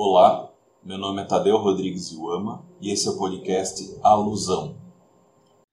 Olá, meu nome é Tadeu Rodrigues Iuama e esse é o podcast Alusão.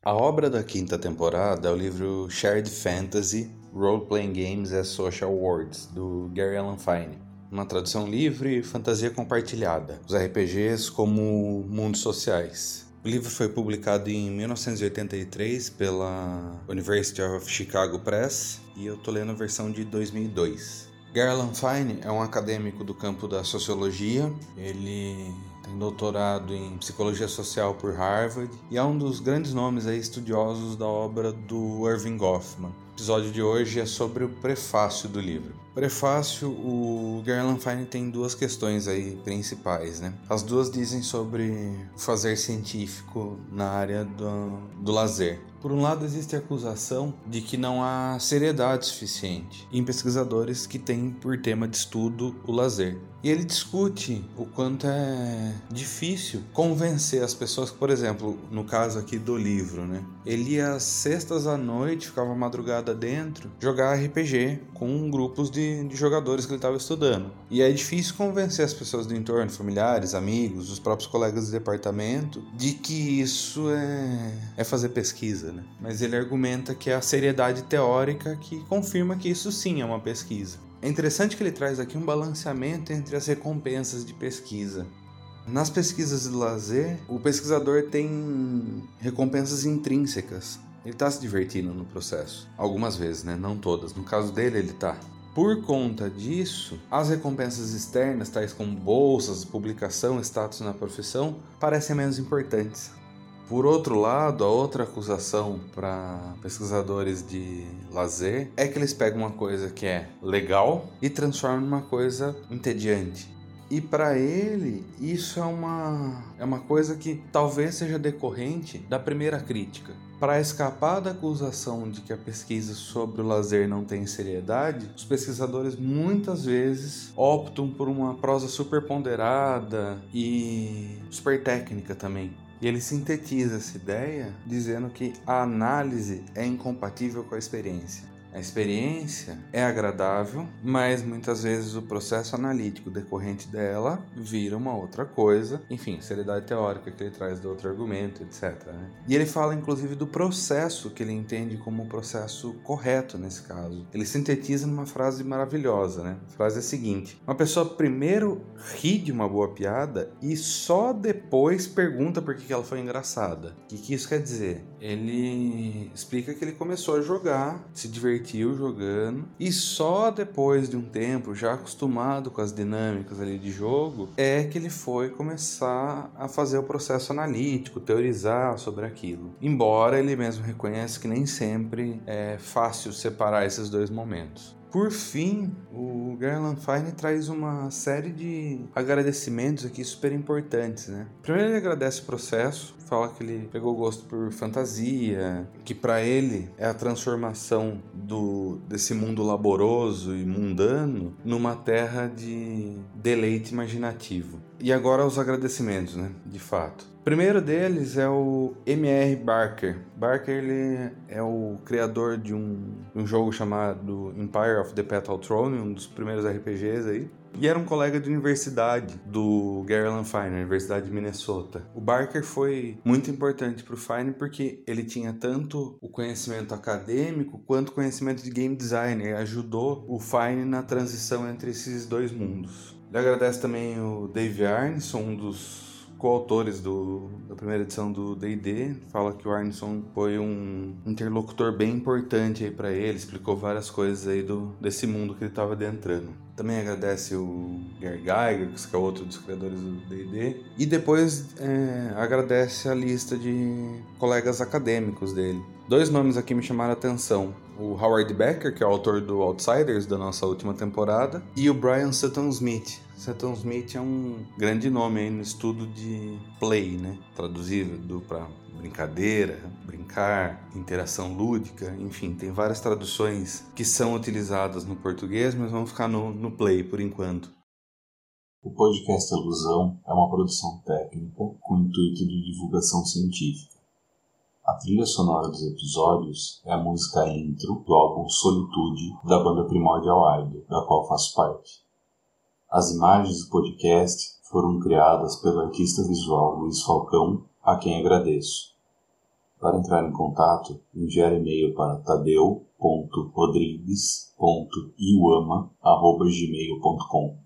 A obra da quinta temporada é o livro Shared Fantasy Role Playing Games as Social Worlds, do Gary Allan Fine. Uma tradução livre e fantasia compartilhada, os RPGs como mundos sociais. O livro foi publicado em 1983 pela University of Chicago Press e eu tô lendo a versão de 2002. Garland Fine é um acadêmico do campo da sociologia. Ele tem doutorado em psicologia social por Harvard e é um dos grandes nomes aí estudiosos da obra do Irving Goffman. O episódio de hoje é sobre o prefácio do livro. Prefácio, o Garland Fine tem duas questões aí principais, né? As duas dizem sobre fazer científico na área do, do lazer. Por um lado, existe a acusação de que não há seriedade suficiente em pesquisadores que têm por tema de estudo o lazer. E ele discute o quanto é difícil convencer as pessoas, por exemplo, no caso aqui do livro, né? Ele ia às sextas à noite, ficava madrugada dentro, jogar RPG com grupos de, de jogadores que ele estava estudando. E é difícil convencer as pessoas do entorno, familiares, amigos, os próprios colegas de departamento, de que isso é, é fazer pesquisa, né? Mas ele argumenta que é a seriedade teórica que confirma que isso sim é uma pesquisa. É interessante que ele traz aqui um balanceamento entre as recompensas de pesquisa. Nas pesquisas de lazer, o pesquisador tem recompensas intrínsecas. Ele está se divertindo no processo. Algumas vezes, né? Não todas. No caso dele, ele está. Por conta disso, as recompensas externas, tais como bolsas, publicação, status na profissão, parecem menos importantes. Por outro lado, a outra acusação para pesquisadores de lazer é que eles pegam uma coisa que é legal e transformam numa coisa entediante. E para ele, isso é uma, é uma coisa que talvez seja decorrente da primeira crítica. Para escapar da acusação de que a pesquisa sobre o lazer não tem seriedade, os pesquisadores muitas vezes optam por uma prosa super ponderada e super técnica também. E ele sintetiza essa ideia dizendo que a análise é incompatível com a experiência. A experiência é agradável, mas muitas vezes o processo analítico decorrente dela vira uma outra coisa. Enfim, seriedade teórica que ele traz do outro argumento, etc. Né? E ele fala inclusive do processo que ele entende como o processo correto nesse caso. Ele sintetiza numa frase maravilhosa, né? A frase é a seguinte: Uma pessoa primeiro ri de uma boa piada e só depois pergunta por que ela foi engraçada. O que, que isso quer dizer? Ele explica que ele começou a jogar, se divertir divertiu jogando e só depois de um tempo, já acostumado com as dinâmicas ali de jogo, é que ele foi começar a fazer o processo analítico, teorizar sobre aquilo. Embora ele mesmo reconheça que nem sempre é fácil separar esses dois momentos. Por fim, o Garland Fine traz uma série de agradecimentos aqui super importantes, né? Primeiro ele agradece o processo, fala que ele pegou gosto por fantasia, que para ele é a transformação do desse mundo laboroso e mundano numa terra de deleite imaginativo. E agora os agradecimentos, né? De fato. O primeiro deles é o M.R. Barker. Barker ele é o criador de um, um jogo chamado Empire of the Petal Throne, um dos primeiros RPGs aí. E era um colega de universidade do Gary Fine, Universidade de Minnesota. O Barker foi muito importante para o Fine porque ele tinha tanto o conhecimento acadêmico quanto conhecimento de game design. Ele ajudou o Fine na transição entre esses dois mundos. Ele agradece também o Dave Arneson, um dos coautores do, da primeira edição do D&D, fala que o Arneson foi um interlocutor bem importante aí para ele, explicou várias coisas aí do, desse mundo que ele estava adentrando. Também agradece o Gary Geiger, que é outro dos criadores do D&D, e depois é, agradece a lista de colegas acadêmicos dele. Dois nomes aqui me chamaram a atenção. O Howard Becker, que é o autor do Outsiders da nossa última temporada, e o Brian Sutton Smith, Sutton Smith é um grande nome aí no estudo de play, né? Traduzido para brincadeira, brincar, interação lúdica, enfim, tem várias traduções que são utilizadas no português, mas vamos ficar no, no play por enquanto. O podcast Alusão é uma produção técnica com intuito de divulgação científica. A trilha sonora dos episódios é a música intro do álbum Solitude da banda Primordial Idol, da qual faço parte. As imagens do podcast foram criadas pelo artista visual Luiz Falcão, a quem agradeço. Para entrar em contato, enviar e-mail para tadeu.rodrigues.iwama.gmail.com